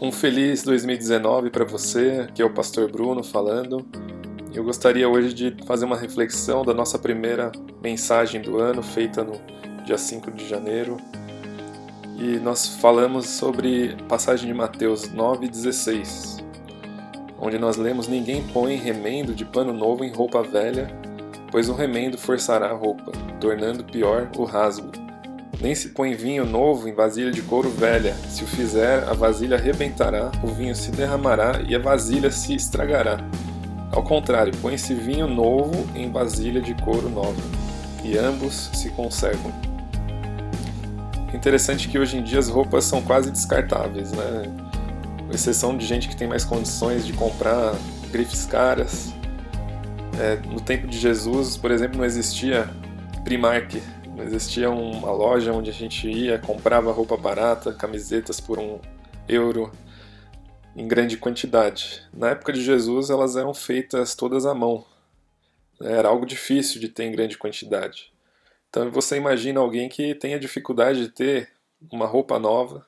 Um feliz 2019 para você, aqui é o Pastor Bruno falando. Eu gostaria hoje de fazer uma reflexão da nossa primeira mensagem do ano, feita no dia 5 de janeiro. E nós falamos sobre a passagem de Mateus 9,16, onde nós lemos: Ninguém põe remendo de pano novo em roupa velha, pois o remendo forçará a roupa, tornando pior o rasgo. Nem se põe vinho novo em vasilha de couro velha. Se o fizer, a vasilha arrebentará, o vinho se derramará e a vasilha se estragará. Ao contrário, põe-se vinho novo em vasilha de couro nova, e ambos se conservam. Interessante que hoje em dia as roupas são quase descartáveis, né? Com exceção de gente que tem mais condições de comprar grifes caras. É, no tempo de Jesus, por exemplo, não existia Primark, Existia uma loja onde a gente ia, comprava roupa barata, camisetas por um euro, em grande quantidade. Na época de Jesus, elas eram feitas todas à mão. Era algo difícil de ter em grande quantidade. Então você imagina alguém que tenha dificuldade de ter uma roupa nova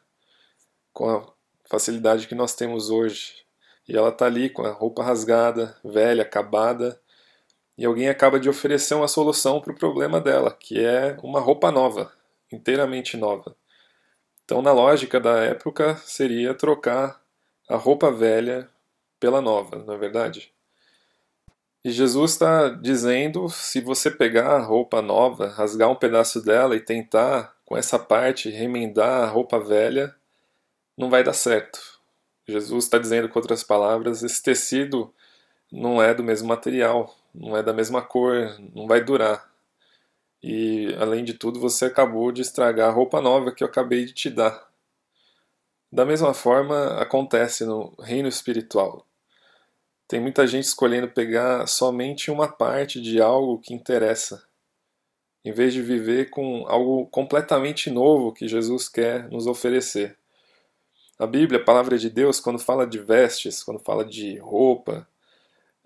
com a facilidade que nós temos hoje. E ela está ali com a roupa rasgada, velha, acabada, e alguém acaba de oferecer uma solução para o problema dela, que é uma roupa nova, inteiramente nova. Então, na lógica da época, seria trocar a roupa velha pela nova, não é verdade? E Jesus está dizendo: se você pegar a roupa nova, rasgar um pedaço dela e tentar, com essa parte, remendar a roupa velha, não vai dar certo. Jesus está dizendo, com outras palavras, esse tecido não é do mesmo material, não é da mesma cor, não vai durar. E além de tudo, você acabou de estragar a roupa nova que eu acabei de te dar. Da mesma forma, acontece no reino espiritual. Tem muita gente escolhendo pegar somente uma parte de algo que interessa, em vez de viver com algo completamente novo que Jesus quer nos oferecer. A Bíblia, a palavra de Deus, quando fala de vestes, quando fala de roupa,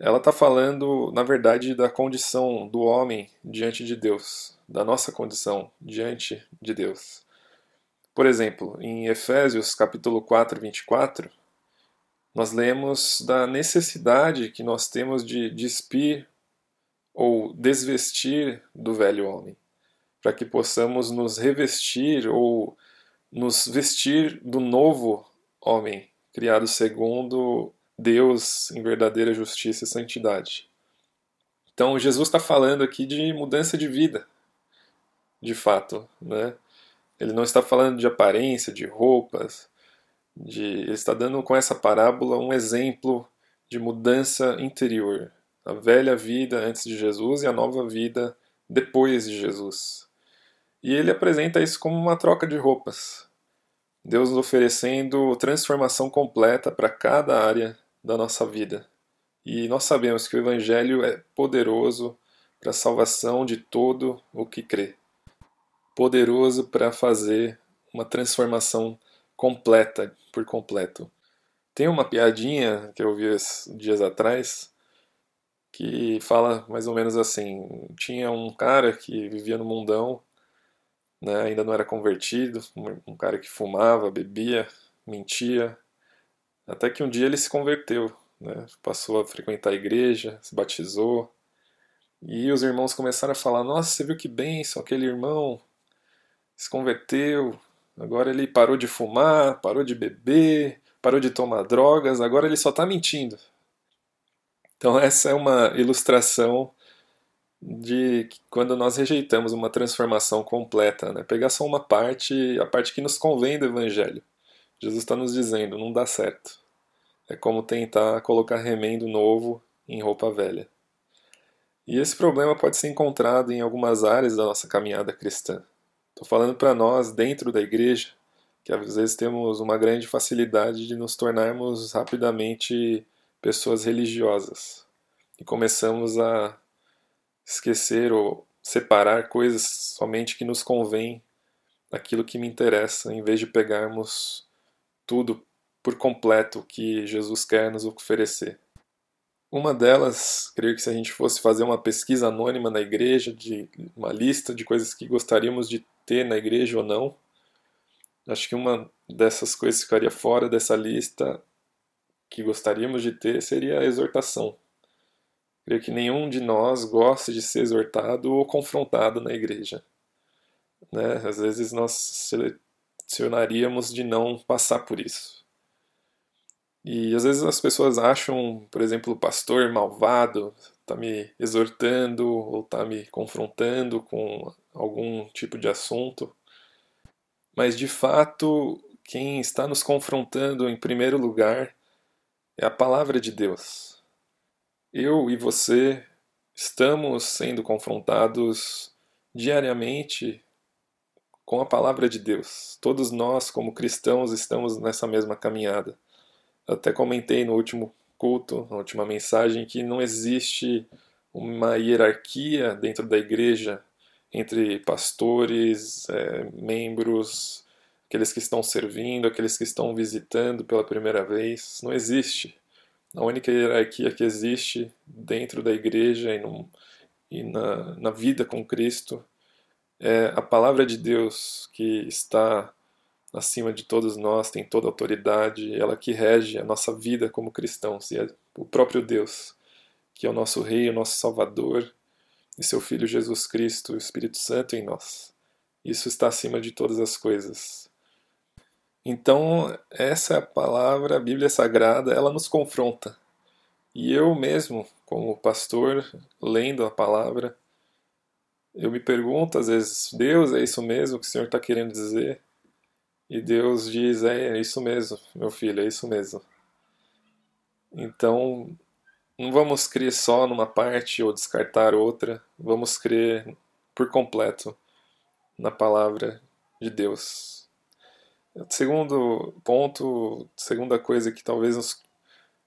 ela está falando, na verdade, da condição do homem diante de Deus, da nossa condição diante de Deus. Por exemplo, em Efésios capítulo 4, 24, nós lemos da necessidade que nós temos de despir ou desvestir do velho homem, para que possamos nos revestir ou nos vestir do novo homem, criado segundo Deus em verdadeira justiça e santidade. Então Jesus está falando aqui de mudança de vida, de fato, né? Ele não está falando de aparência, de roupas, de... ele está dando com essa parábola um exemplo de mudança interior, a velha vida antes de Jesus e a nova vida depois de Jesus. E ele apresenta isso como uma troca de roupas. Deus nos oferecendo transformação completa para cada área da nossa vida. E nós sabemos que o Evangelho é poderoso para a salvação de todo o que crê. Poderoso para fazer uma transformação completa, por completo. Tem uma piadinha que eu vi dias atrás que fala mais ou menos assim: tinha um cara que vivia no mundão, né, ainda não era convertido, um cara que fumava, bebia, mentia, até que um dia ele se converteu, né? passou a frequentar a igreja, se batizou. E os irmãos começaram a falar: Nossa, você viu que bênção, aquele irmão se converteu, agora ele parou de fumar, parou de beber, parou de tomar drogas, agora ele só está mentindo. Então, essa é uma ilustração de quando nós rejeitamos uma transformação completa, né? pegar só uma parte, a parte que nos convém do Evangelho. Jesus está nos dizendo, não dá certo. É como tentar colocar remendo novo em roupa velha. E esse problema pode ser encontrado em algumas áreas da nossa caminhada cristã. Estou falando para nós, dentro da igreja, que às vezes temos uma grande facilidade de nos tornarmos rapidamente pessoas religiosas e começamos a esquecer ou separar coisas somente que nos convém daquilo que me interessa, em vez de pegarmos tudo por completo que Jesus quer nos oferecer. Uma delas, creio que se a gente fosse fazer uma pesquisa anônima na igreja, de uma lista de coisas que gostaríamos de ter na igreja ou não, Acho que uma dessas coisas que ficaria fora dessa lista que gostaríamos de ter seria a exortação. Creio que nenhum de nós gosta de ser exortado ou confrontado na igreja. Né? Às vezes nós selecionaríamos de não passar por isso. E às vezes as pessoas acham, por exemplo, o pastor malvado está me exortando ou está me confrontando com algum tipo de assunto. Mas de fato, quem está nos confrontando em primeiro lugar é a palavra de Deus. Eu e você estamos sendo confrontados diariamente com a palavra de Deus. Todos nós, como cristãos, estamos nessa mesma caminhada. Eu até comentei no último culto, na última mensagem, que não existe uma hierarquia dentro da igreja entre pastores, é, membros, aqueles que estão servindo, aqueles que estão visitando pela primeira vez. Não existe. A única hierarquia que existe dentro da igreja e, no, e na, na vida com Cristo é a palavra de Deus que está acima de todos nós, tem toda a autoridade, ela que rege a nossa vida como cristãos, e é o próprio Deus, que é o nosso Rei, o nosso Salvador, e seu Filho Jesus Cristo, o Espírito Santo em nós. Isso está acima de todas as coisas. Então, essa é palavra, a Bíblia Sagrada, ela nos confronta. E eu mesmo, como pastor, lendo a palavra, eu me pergunto às vezes, Deus, é isso mesmo que o Senhor está querendo dizer? E Deus diz: é, é isso mesmo, meu filho, é isso mesmo. Então, não vamos crer só numa parte ou descartar outra, vamos crer por completo na palavra de Deus. Segundo ponto, segunda coisa que talvez nos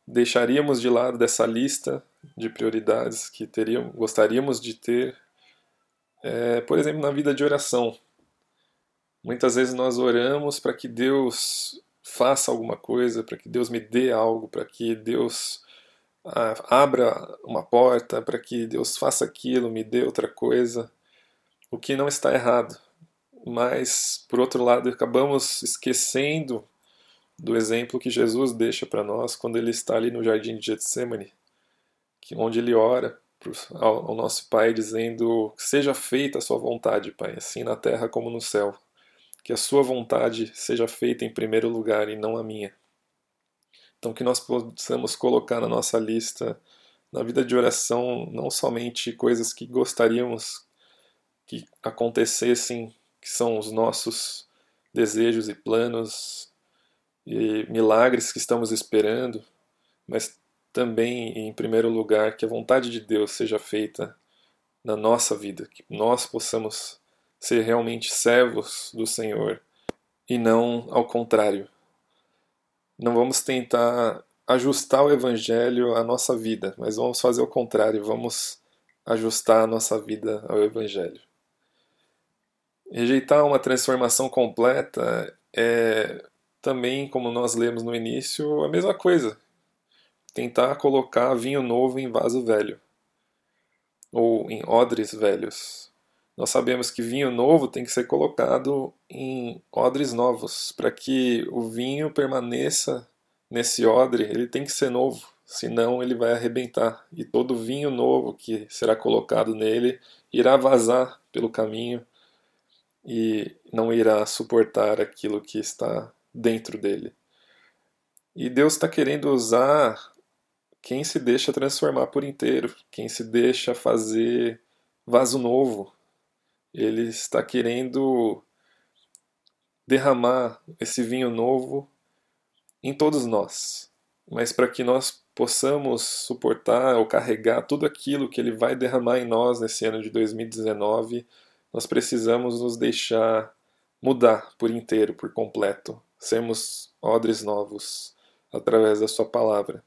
deixaríamos de lado dessa lista de prioridades que teríamos, gostaríamos de ter, é, por exemplo, na vida de oração. Muitas vezes nós oramos para que Deus faça alguma coisa, para que Deus me dê algo, para que Deus ah, abra uma porta, para que Deus faça aquilo, me dê outra coisa, o que não está errado. Mas, por outro lado, acabamos esquecendo do exemplo que Jesus deixa para nós quando ele está ali no jardim de Getsemane, onde ele ora ao nosso Pai dizendo: Seja feita a sua vontade, Pai, assim na terra como no céu que a sua vontade seja feita em primeiro lugar e não a minha. Então, que nós possamos colocar na nossa lista, na vida de oração, não somente coisas que gostaríamos que acontecessem, que são os nossos desejos e planos e milagres que estamos esperando, mas também, em primeiro lugar, que a vontade de Deus seja feita na nossa vida, que nós possamos ser realmente servos do Senhor e não ao contrário. Não vamos tentar ajustar o Evangelho à nossa vida, mas vamos fazer o contrário, vamos ajustar a nossa vida ao Evangelho. Rejeitar uma transformação completa é também, como nós lemos no início, a mesma coisa. Tentar colocar vinho novo em vaso velho, ou em odres velhos. Nós sabemos que vinho novo tem que ser colocado em odres novos. Para que o vinho permaneça nesse odre, ele tem que ser novo, senão ele vai arrebentar. E todo vinho novo que será colocado nele irá vazar pelo caminho e não irá suportar aquilo que está dentro dele. E Deus está querendo usar quem se deixa transformar por inteiro, quem se deixa fazer vaso novo, ele está querendo derramar esse vinho novo em todos nós, mas para que nós possamos suportar ou carregar tudo aquilo que ele vai derramar em nós nesse ano de 2019, nós precisamos nos deixar mudar por inteiro, por completo, sermos odres novos através da sua palavra.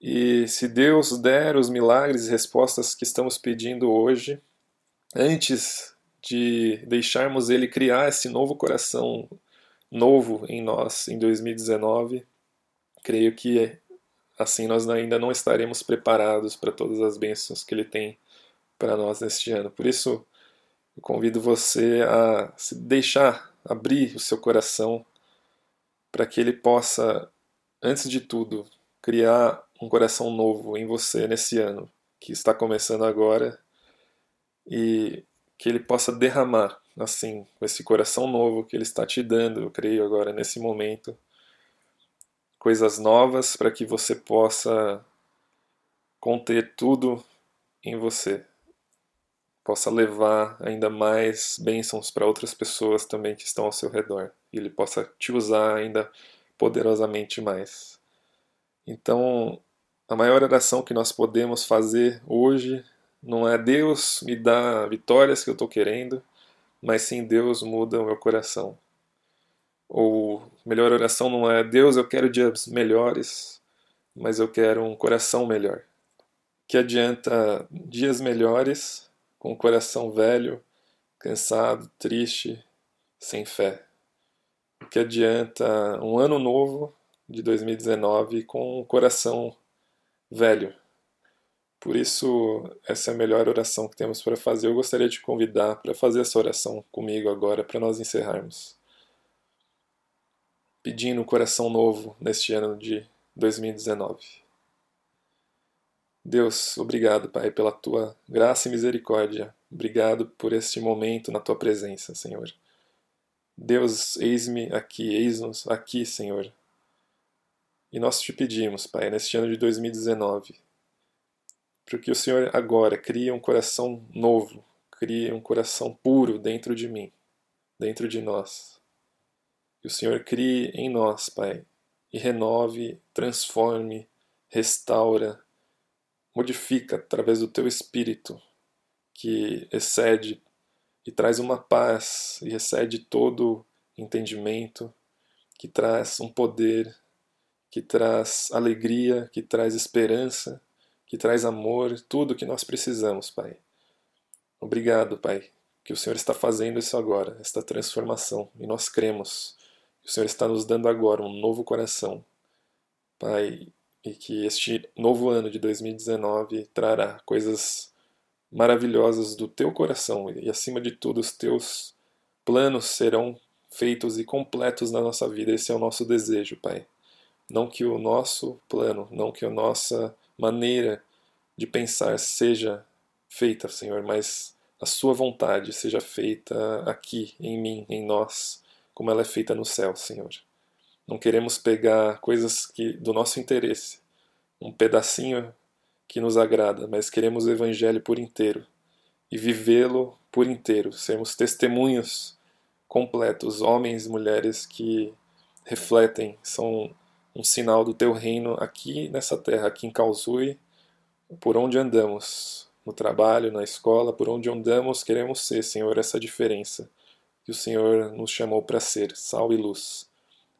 E se Deus der os milagres e respostas que estamos pedindo hoje, antes de deixarmos Ele criar esse novo coração novo em nós em 2019, creio que assim nós ainda não estaremos preparados para todas as bênçãos que Ele tem para nós neste ano. Por isso, eu convido você a se deixar abrir o seu coração para que ele possa, antes de tudo, criar um coração novo em você nesse ano que está começando agora e que ele possa derramar assim, esse coração novo que ele está te dando, eu creio agora nesse momento, coisas novas para que você possa conter tudo em você. Possa levar ainda mais bênçãos para outras pessoas também que estão ao seu redor. E ele possa te usar ainda poderosamente mais. Então, a maior oração que nós podemos fazer hoje não é Deus me dá vitórias que eu estou querendo, mas sim Deus muda o meu coração. Ou melhor oração não é Deus, eu quero dias melhores, mas eu quero um coração melhor. Que adianta dias melhores com o coração velho, cansado, triste, sem fé. Que adianta um ano novo de 2019 com o coração velho. Por isso, essa é a melhor oração que temos para fazer. Eu gostaria de convidar para fazer essa oração comigo agora, para nós encerrarmos. Pedindo um coração novo neste ano de 2019. Deus, obrigado, Pai, pela tua graça e misericórdia. Obrigado por este momento na tua presença, Senhor. Deus, eis-me aqui, eis-nos aqui, Senhor. E nós te pedimos, Pai, neste ano de 2019 para que o Senhor agora crie um coração novo, crie um coração puro dentro de mim, dentro de nós. Que o Senhor crie em nós, Pai, e renove, transforme, restaura, modifica através do teu espírito que excede e traz uma paz e excede todo entendimento, que traz um poder, que traz alegria, que traz esperança que traz amor, tudo que nós precisamos, Pai. Obrigado, Pai, que o Senhor está fazendo isso agora, esta transformação, e nós cremos que o Senhor está nos dando agora um novo coração, Pai, e que este novo ano de 2019 trará coisas maravilhosas do teu coração e, acima de tudo, os teus planos serão feitos e completos na nossa vida. Esse é o nosso desejo, Pai. Não que o nosso plano, não que a nossa maneira de pensar seja feita, Senhor, mas a Sua vontade seja feita aqui, em mim, em nós, como ela é feita no céu, Senhor. Não queremos pegar coisas que do nosso interesse, um pedacinho que nos agrada, mas queremos o Evangelho por inteiro e vivê-lo por inteiro, sermos testemunhos completos, homens e mulheres que refletem, são um sinal do teu reino aqui nessa terra, aqui em Causui, por onde andamos, no trabalho, na escola, por onde andamos, queremos ser, Senhor, essa diferença que o Senhor nos chamou para ser, sal e luz.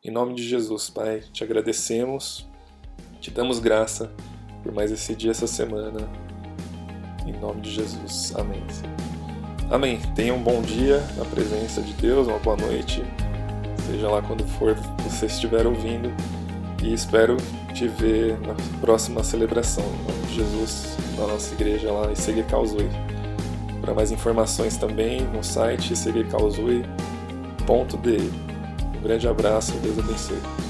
Em nome de Jesus, Pai, te agradecemos, te damos graça por mais esse dia, essa semana. Em nome de Jesus. Amém. Amém. Tenha um bom dia na presença de Deus, uma boa noite, seja lá quando for você estiver ouvindo e espero te ver na próxima celebração. Em nome de Jesus, na nossa igreja lá em Segui Causui. Para mais informações também no site seguicausui.de. Um grande abraço, Deus abençoe.